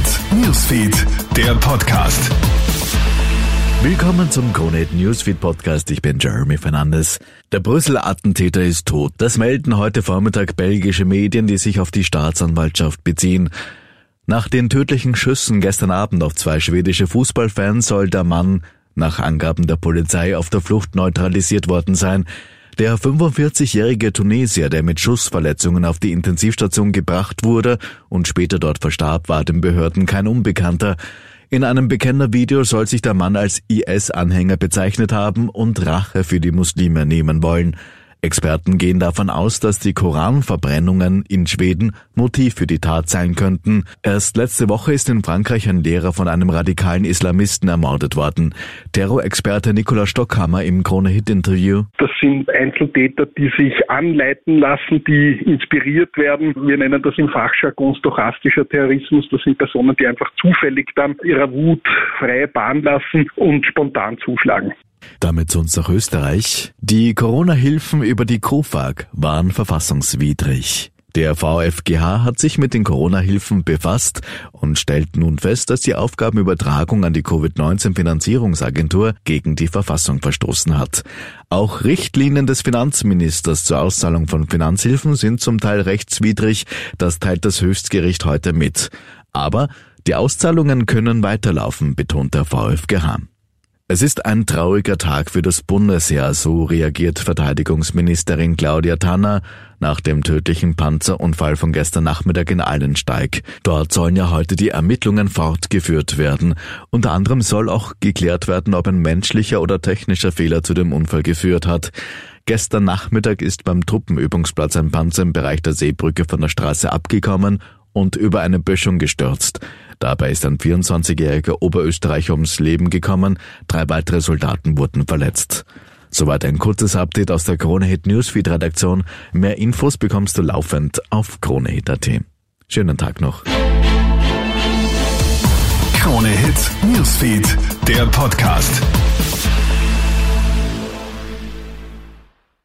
Hit Newsfeed, der Podcast. Willkommen zum Kronehit Newsfeed Podcast. Ich bin Jeremy Fernandes. Der Brüsseler Attentäter ist tot. Das melden heute Vormittag belgische Medien, die sich auf die Staatsanwaltschaft beziehen. Nach den tödlichen Schüssen gestern Abend auf zwei schwedische Fußballfans soll der Mann nach Angaben der Polizei auf der Flucht neutralisiert worden sein. Der 45-jährige Tunesier, der mit Schussverletzungen auf die Intensivstation gebracht wurde und später dort verstarb, war den Behörden kein Unbekannter. In einem Bekennervideo soll sich der Mann als IS-Anhänger bezeichnet haben und Rache für die Muslime nehmen wollen. Experten gehen davon aus, dass die Koranverbrennungen in Schweden Motiv für die Tat sein könnten. Erst letzte Woche ist in Frankreich ein Lehrer von einem radikalen Islamisten ermordet worden. Terrorexperte Nicola Stockhammer im Krone-Hit-Interview. Das sind Einzeltäter, die sich anleiten lassen, die inspiriert werden. Wir nennen das im Fachjargon stochastischer Terrorismus. Das sind Personen, die einfach zufällig dann ihrer Wut freie Bahn lassen und spontan zuschlagen. Damit zu uns nach Österreich. Die Corona-Hilfen über die KOFAG waren verfassungswidrig. Der VfGH hat sich mit den Corona-Hilfen befasst und stellt nun fest, dass die Aufgabenübertragung an die Covid-19-Finanzierungsagentur gegen die Verfassung verstoßen hat. Auch Richtlinien des Finanzministers zur Auszahlung von Finanzhilfen sind zum Teil rechtswidrig, das teilt das Höchstgericht heute mit. Aber die Auszahlungen können weiterlaufen, betont der VfGH. Es ist ein trauriger Tag für das Bundesheer, so reagiert Verteidigungsministerin Claudia Tanner nach dem tödlichen Panzerunfall von gestern Nachmittag in Eilensteig. Dort sollen ja heute die Ermittlungen fortgeführt werden. Unter anderem soll auch geklärt werden, ob ein menschlicher oder technischer Fehler zu dem Unfall geführt hat. Gestern Nachmittag ist beim Truppenübungsplatz ein Panzer im Bereich der Seebrücke von der Straße abgekommen und über eine Böschung gestürzt. Dabei ist ein 24-jähriger Oberösterreicher ums Leben gekommen, drei weitere Soldaten wurden verletzt. Soweit ein kurzes Update aus der Kronehit Newsfeed Redaktion. Mehr Infos bekommst du laufend auf kronehit.at. Schönen Tag noch. Kronehit Newsfeed, der Podcast.